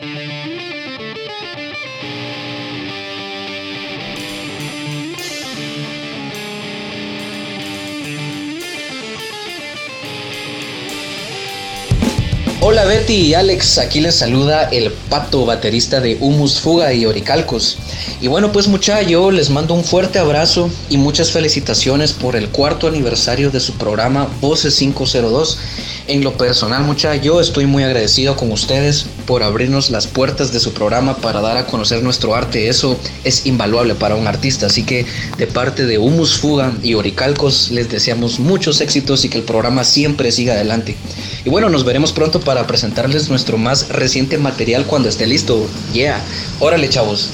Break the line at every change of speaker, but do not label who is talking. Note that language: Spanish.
Música Hola Betty y Alex, aquí les saluda el pato baterista de Humus Fuga y Oricalcos. Y bueno pues muchachos, yo les mando un fuerte abrazo y muchas felicitaciones por el cuarto aniversario de su programa Voces 502. En lo personal muchachos, yo estoy muy agradecido con ustedes por abrirnos las puertas de su programa para dar a conocer nuestro arte. Eso es invaluable para un artista. Así que de parte de Humus Fuga y Oricalcos les deseamos muchos éxitos y que el programa siempre siga adelante. Y bueno, nos veremos pronto para presentarles nuestro más reciente material cuando esté listo. Yeah. Órale, chavos.